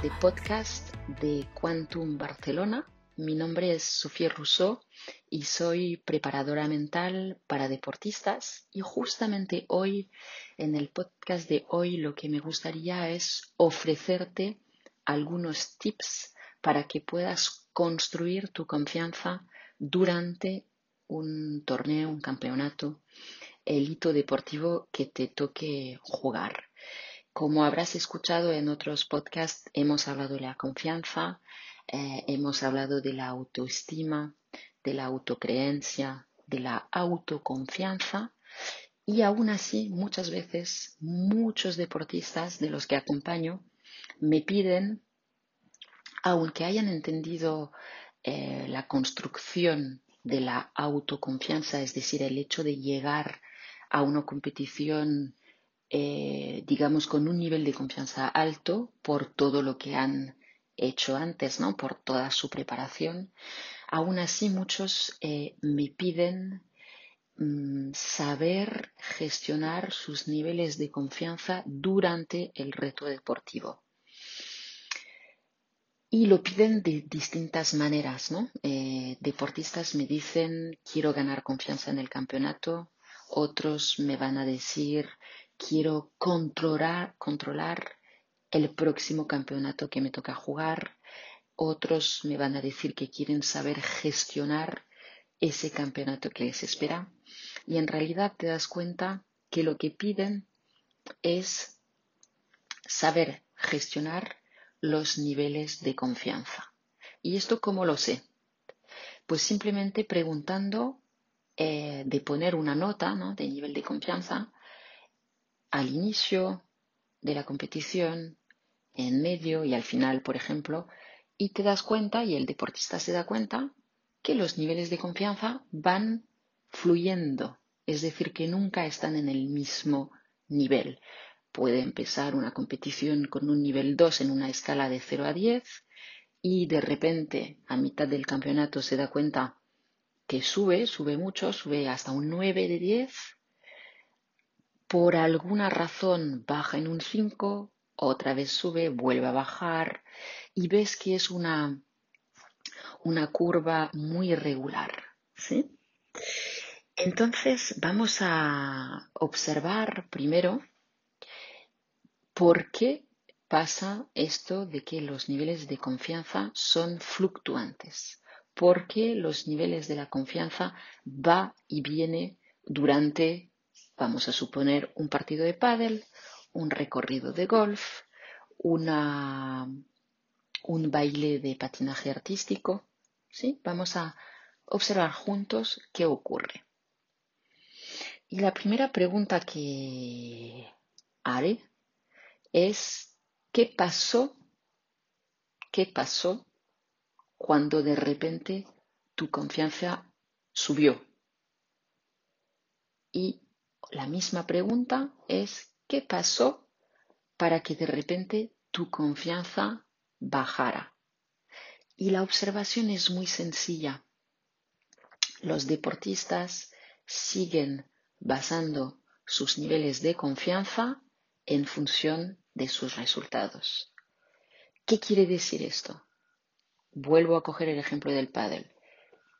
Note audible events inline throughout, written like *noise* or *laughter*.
de podcast de Quantum Barcelona. Mi nombre es Sofía Rousseau y soy preparadora mental para deportistas y justamente hoy, en el podcast de hoy, lo que me gustaría es ofrecerte algunos tips para que puedas construir tu confianza durante un torneo, un campeonato, el hito deportivo que te toque jugar. Como habrás escuchado en otros podcasts, hemos hablado de la confianza, eh, hemos hablado de la autoestima, de la autocreencia, de la autoconfianza. Y aún así muchas veces muchos deportistas de los que acompaño me piden, aunque hayan entendido eh, la construcción de la autoconfianza, es decir, el hecho de llegar a una competición eh, digamos, con un nivel de confianza alto por todo lo que han hecho antes, ¿no? Por toda su preparación. Aún así, muchos eh, me piden mm, saber gestionar sus niveles de confianza durante el reto deportivo. Y lo piden de distintas maneras, ¿no? Eh, deportistas me dicen, quiero ganar confianza en el campeonato. Otros me van a decir, quiero controlar, controlar el próximo campeonato que me toca jugar. Otros me van a decir que quieren saber gestionar ese campeonato que les espera. Y en realidad te das cuenta que lo que piden es saber gestionar los niveles de confianza. ¿Y esto cómo lo sé? Pues simplemente preguntando eh, de poner una nota de nivel de confianza al inicio de la competición, en medio y al final, por ejemplo, y te das cuenta, y el deportista se da cuenta, que los niveles de confianza van fluyendo, es decir, que nunca están en el mismo nivel. Puede empezar una competición con un nivel 2 en una escala de 0 a 10 y de repente a mitad del campeonato se da cuenta que sube, sube mucho, sube hasta un 9 de 10 por alguna razón baja en un 5, otra vez sube, vuelve a bajar y ves que es una, una curva muy irregular. ¿sí? Entonces vamos a observar primero por qué pasa esto de que los niveles de confianza son fluctuantes, por qué los niveles de la confianza va y viene durante Vamos a suponer un partido de pádel, un recorrido de golf, un baile de patinaje artístico. ¿sí? Vamos a observar juntos qué ocurre. Y la primera pregunta que haré es ¿qué pasó? ¿Qué pasó cuando de repente tu confianza subió? Y la misma pregunta es, ¿qué pasó para que de repente tu confianza bajara? Y la observación es muy sencilla. Los deportistas siguen basando sus niveles de confianza en función de sus resultados. ¿Qué quiere decir esto? Vuelvo a coger el ejemplo del pádel.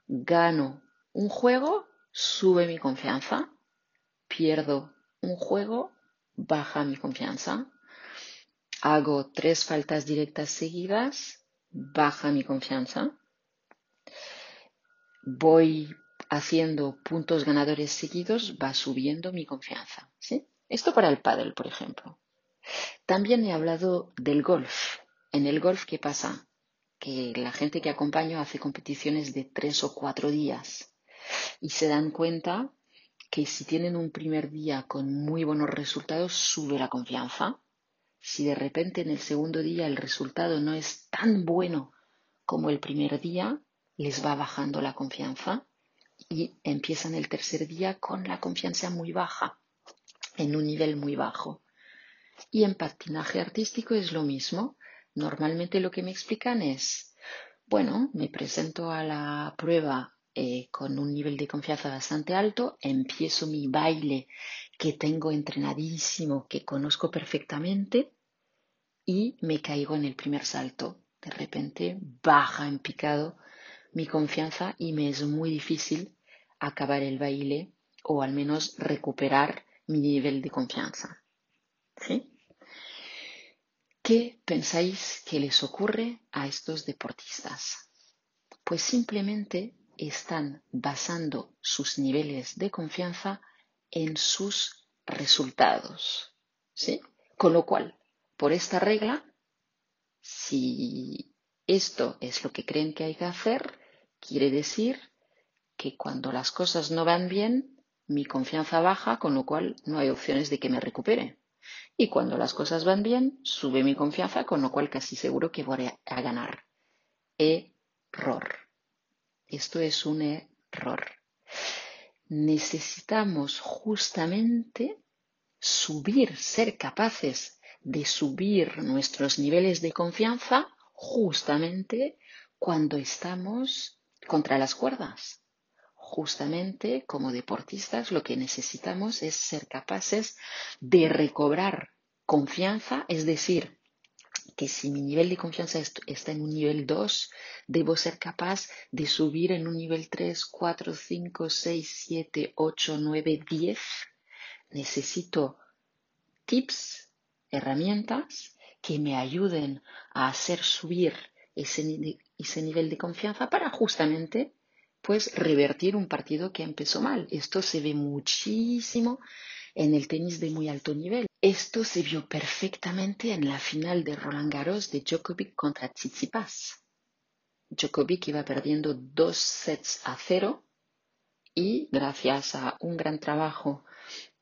Gano un juego, sube mi confianza pierdo un juego, baja mi confianza. Hago tres faltas directas seguidas, baja mi confianza. Voy haciendo puntos ganadores seguidos, va subiendo mi confianza. ¿sí? Esto para el pádel, por ejemplo. También he hablado del golf. En el golf, ¿qué pasa? Que la gente que acompaño hace competiciones de tres o cuatro días y se dan cuenta que si tienen un primer día con muy buenos resultados, sube la confianza. Si de repente en el segundo día el resultado no es tan bueno como el primer día, les va bajando la confianza y empiezan el tercer día con la confianza muy baja, en un nivel muy bajo. Y en patinaje artístico es lo mismo. Normalmente lo que me explican es, bueno, me presento a la prueba eh, con un nivel de confianza bastante alto, empiezo mi baile que tengo entrenadísimo, que conozco perfectamente, y me caigo en el primer salto. De repente baja en picado mi confianza y me es muy difícil acabar el baile o al menos recuperar mi nivel de confianza. ¿Sí? ¿Qué pensáis que les ocurre a estos deportistas? Pues simplemente están basando sus niveles de confianza en sus resultados. ¿Sí? Con lo cual, por esta regla, si esto es lo que creen que hay que hacer, quiere decir que cuando las cosas no van bien, mi confianza baja, con lo cual no hay opciones de que me recupere. Y cuando las cosas van bien, sube mi confianza, con lo cual casi seguro que voy a ganar. Error. Esto es un error. Necesitamos justamente subir, ser capaces de subir nuestros niveles de confianza justamente cuando estamos contra las cuerdas justamente como deportistas lo que necesitamos es ser capaces de recobrar confianza, es decir, que si mi nivel de confianza está en un nivel 2, debo ser capaz de subir en un nivel 3, 4, 5, 6, 7, 8, 9, 10. Necesito tips, herramientas que me ayuden a hacer subir ese, ese nivel de confianza para justamente pues revertir un partido que empezó mal. Esto se ve muchísimo en el tenis de muy alto nivel. Esto se vio perfectamente en la final de Roland Garros de Djokovic contra Tsitsipas. Djokovic iba perdiendo dos sets a cero y gracias a un gran trabajo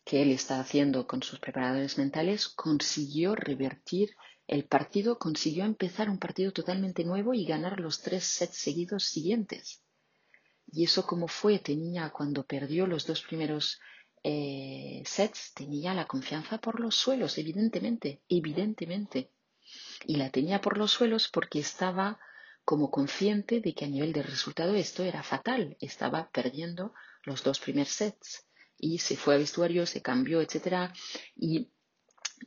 que él está haciendo con sus preparadores mentales, consiguió revertir el partido, consiguió empezar un partido totalmente nuevo y ganar los tres sets seguidos siguientes. Y eso como fue, tenía cuando perdió los dos primeros eh, sets, tenía la confianza por los suelos, evidentemente, evidentemente. Y la tenía por los suelos porque estaba como consciente de que a nivel de resultado esto era fatal, estaba perdiendo los dos primeros sets. Y se fue al vestuario, se cambió, etc. Y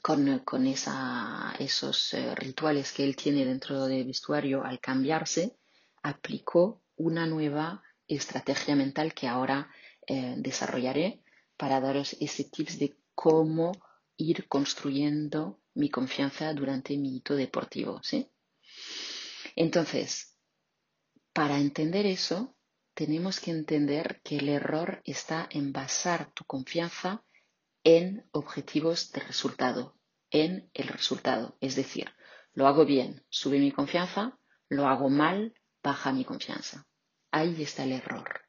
con, con esos eh, rituales que él tiene dentro del vestuario, al cambiarse, aplicó una nueva estrategia mental que ahora eh, desarrollaré para daros ese tips de cómo ir construyendo mi confianza durante mi hito deportivo. ¿sí? Entonces, para entender eso, tenemos que entender que el error está en basar tu confianza en objetivos de resultado, en el resultado. Es decir, lo hago bien, sube mi confianza, lo hago mal, baja mi confianza. Ahí está el error.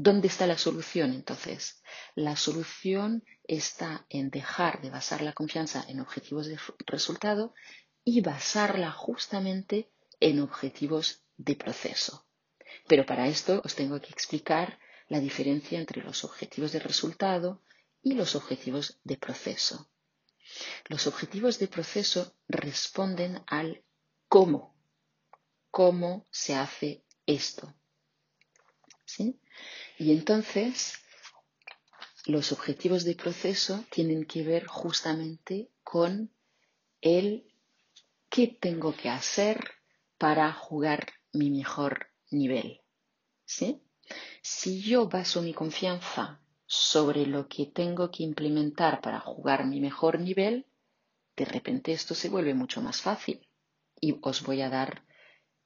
¿Dónde está la solución entonces? La solución está en dejar de basar la confianza en objetivos de resultado y basarla justamente en objetivos de proceso. Pero para esto os tengo que explicar la diferencia entre los objetivos de resultado y los objetivos de proceso. Los objetivos de proceso responden al cómo, cómo se hace esto. Y entonces, los objetivos de proceso tienen que ver justamente con el qué tengo que hacer para jugar mi mejor nivel. ¿Sí? Si yo baso mi confianza sobre lo que tengo que implementar para jugar mi mejor nivel, de repente esto se vuelve mucho más fácil. Y os voy a dar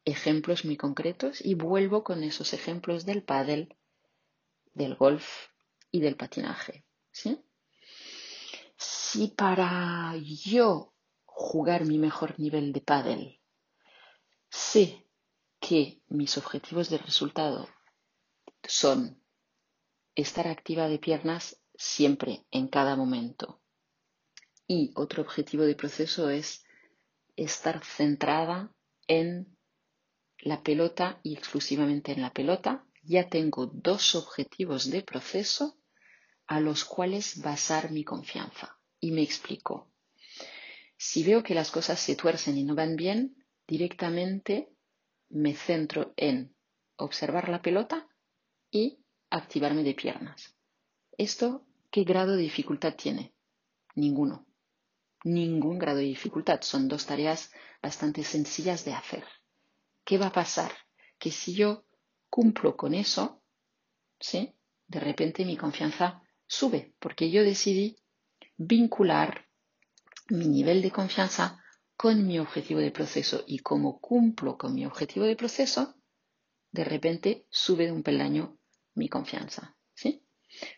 ejemplos muy concretos y vuelvo con esos ejemplos del pádel, del golf y del patinaje. Si para yo jugar mi mejor nivel de pádel sé que mis objetivos de resultado son estar activa de piernas siempre, en cada momento. Y otro objetivo de proceso es estar centrada en la pelota y exclusivamente en la pelota, ya tengo dos objetivos de proceso a los cuales basar mi confianza. Y me explico. Si veo que las cosas se tuercen y no van bien, directamente me centro en observar la pelota y activarme de piernas. ¿Esto qué grado de dificultad tiene? Ninguno. ningún grado de dificultad. Son dos tareas bastante sencillas de hacer. ¿Qué va a pasar? Que si yo cumplo con eso, ¿sí? De repente mi confianza sube, porque yo decidí vincular mi nivel de confianza con mi objetivo de proceso y como cumplo con mi objetivo de proceso, de repente sube de un peldaño mi confianza. ¿sí?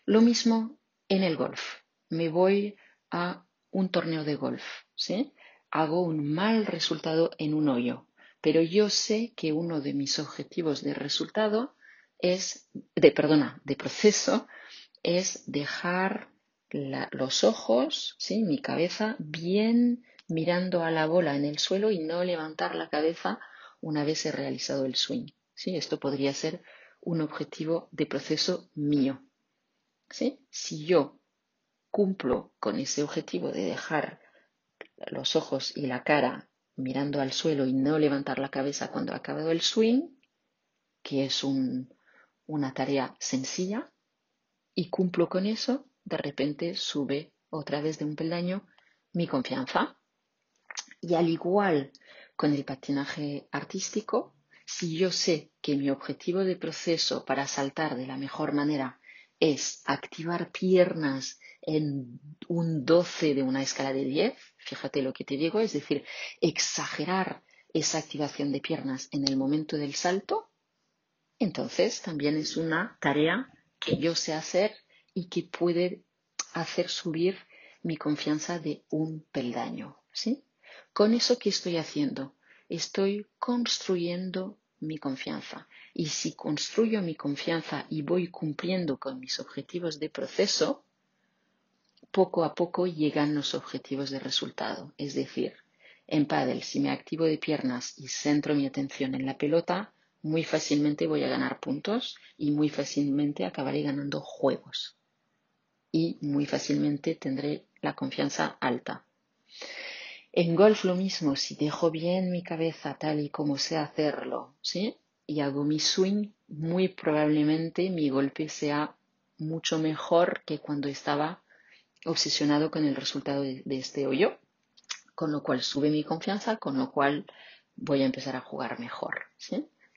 Lo mismo en el golf. Me voy a un torneo de golf. ¿sí? Hago un mal resultado en un hoyo, pero yo sé que uno de mis objetivos de resultado es, de, perdona, de proceso, es dejar los ojos, ¿sí? mi cabeza, bien mirando a la bola en el suelo y no levantar la cabeza una vez he realizado el swing. ¿sí? Esto podría ser un objetivo de proceso mío. ¿sí? Si yo cumplo con ese objetivo de dejar los ojos y la cara mirando al suelo y no levantar la cabeza cuando ha acabado el swing, que es una tarea sencilla, y cumplo con eso, de repente sube otra vez de un peldaño mi confianza. Y al igual con el patinaje artístico, si yo sé que mi objetivo de proceso para saltar de la mejor manera es activar piernas en un 12 de una escala de 10, fíjate lo que te digo, es decir, exagerar esa activación de piernas en el momento del salto, entonces también es una tarea que yo sé hacer y que puede hacer subir mi confianza de un peldaño. ¿sí? Con eso, ¿qué estoy haciendo? Estoy construyendo mi confianza. Y si construyo mi confianza y voy cumpliendo con mis objetivos de proceso, poco a poco llegan los objetivos de resultado. Es decir, en pádel, si me activo de piernas y centro mi atención en la pelota, muy fácilmente voy a ganar puntos y muy fácilmente acabaré ganando juegos. Y muy fácilmente tendré la confianza alta. En golf lo mismo, si dejo bien mi cabeza tal y como sé hacerlo, ¿sí? Y hago mi swing, muy probablemente mi golpe sea mucho mejor que cuando estaba obsesionado con el resultado de, este hoyo, con lo cual sube mi confianza, con lo cual voy a empezar a jugar mejor.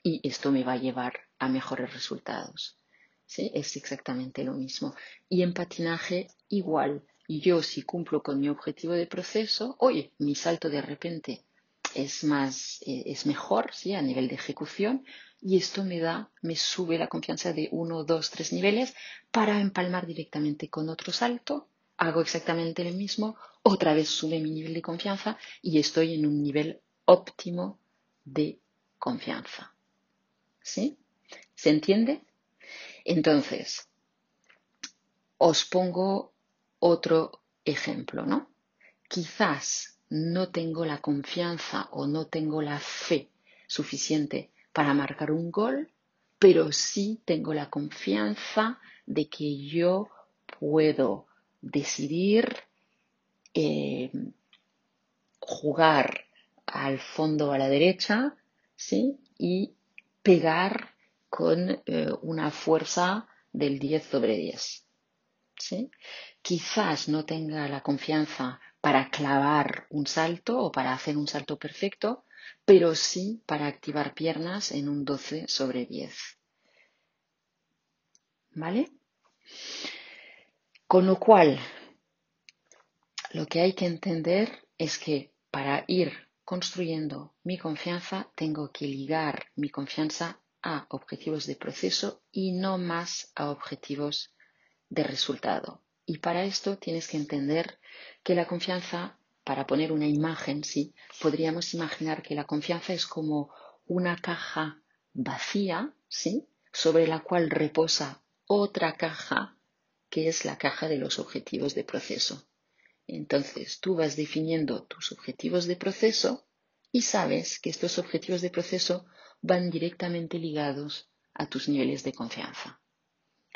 Y esto me va a llevar a mejores resultados, ¿sí? Es exactamente lo mismo. Y en patinaje igual, yo si cumplo con mi objetivo de proceso, oye, mi salto de repente es más, eh, es mejor, ¿sí? A nivel de ejecución y esto me da, me sube la confianza de uno, dos, tres niveles para empalmar directamente con otro salto. Hago exactamente lo mismo, otra vez sube mi nivel de confianza y estoy en un nivel óptimo de confianza. ¿Sí? ¿Se entiende? Entonces, os pongo otro ejemplo, ¿no? Quizás no tengo la confianza o no tengo la fe suficiente para marcar un gol, pero sí tengo la confianza de que yo puedo decidir eh, jugar al fondo a la derecha, ¿sí? Y pegar con eh, una fuerza del 10 sobre 10. ¿sí? quizás no tenga la confianza para clavar un salto o para hacer un salto perfecto, pero sí para activar piernas en un 12 sobre 10. ¿Vale? Con lo cual, lo que hay que entender es que para ir construyendo mi confianza, tengo que ligar mi confianza a objetivos de proceso y no más a objetivos de resultado. Y para esto tienes que entender que la confianza, para poner una imagen, sí, podríamos imaginar que la confianza es como una caja vacía, sí, sobre la cual reposa otra caja que es la caja de los objetivos de proceso. Entonces tú vas definiendo tus objetivos de proceso y sabes que estos objetivos de proceso van directamente ligados a tus niveles de confianza.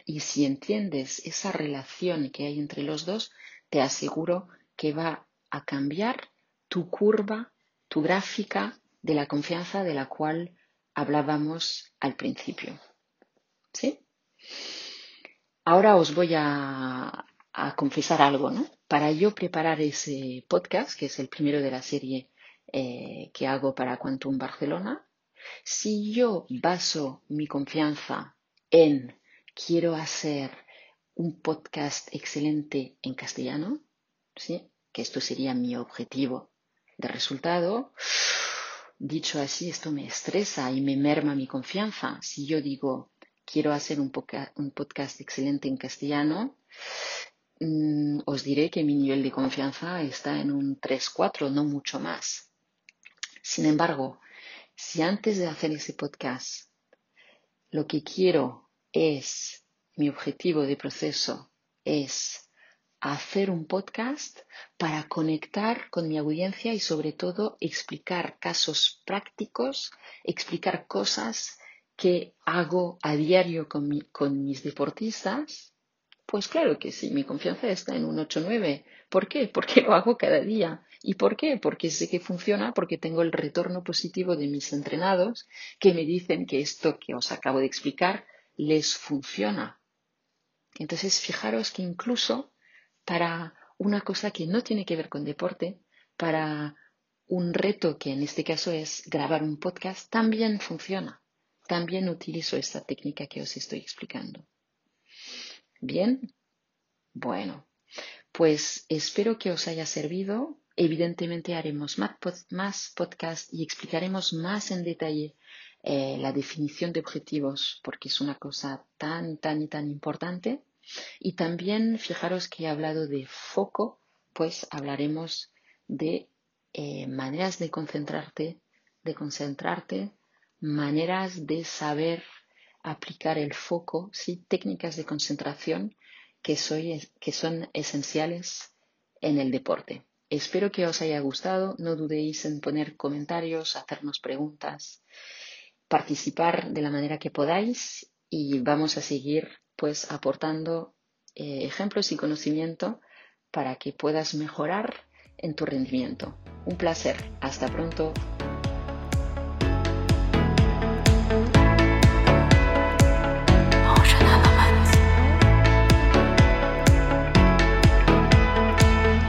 Y si entiendes esa relación que hay entre los dos, te aseguro que va a cambiar tu curva, tu gráfica de la confianza de la cual hablábamos al principio. ¿Sí? Ahora os voy a, confesar algo, ¿no? para yo preparar ese podcast, que es el primero de la serie eh, que hago para Quantum Barcelona, si yo baso mi confianza en quiero hacer un podcast excelente en castellano, ¿sí? que esto sería mi objetivo de resultado, dicho así, esto me estresa y me merma mi confianza. Si yo digo quiero hacer un, un podcast excelente en castellano, Mm, os diré que mi nivel de confianza está en un 3-4, no mucho más. Sin embargo, si antes de hacer ese podcast lo que quiero es, mi objetivo de proceso es hacer un podcast para conectar con mi audiencia y sobre todo explicar casos prácticos, explicar cosas que hago a diario con, con mis deportistas pues claro que sí, mi confianza está en un 8-9. ¿Por qué? Porque *laughs* lo hago cada día. ¿Y por qué? Porque sé que funciona, porque tengo el retorno positivo de mis entrenados que me dicen que esto que os acabo de explicar les funciona. Entonces, fijaros que incluso para una cosa que no tiene que ver con deporte, para un reto que en este caso es grabar un podcast, también funciona. También utilizo esta técnica que os estoy explicando. Bien, bueno, pues espero que os haya servido. Evidentemente haremos más podcasts y explicaremos más en detalle eh, la definición de objetivos porque es una cosa tan, tan y tan importante. Y también fijaros que he hablado de foco, pues hablaremos de eh, maneras de concentrarte, de concentrarte, maneras de saber aplicar el foco, ¿sí? técnicas de concentración que, son esenciales en el deporte. Espero que os haya gustado. No dudéis en poner comentarios, hacernos preguntas, participar de la manera que podáis y vamos a seguir pues aportando eh, ejemplos y conocimiento para que puedas mejorar en tu rendimiento. Un placer. Hasta pronto.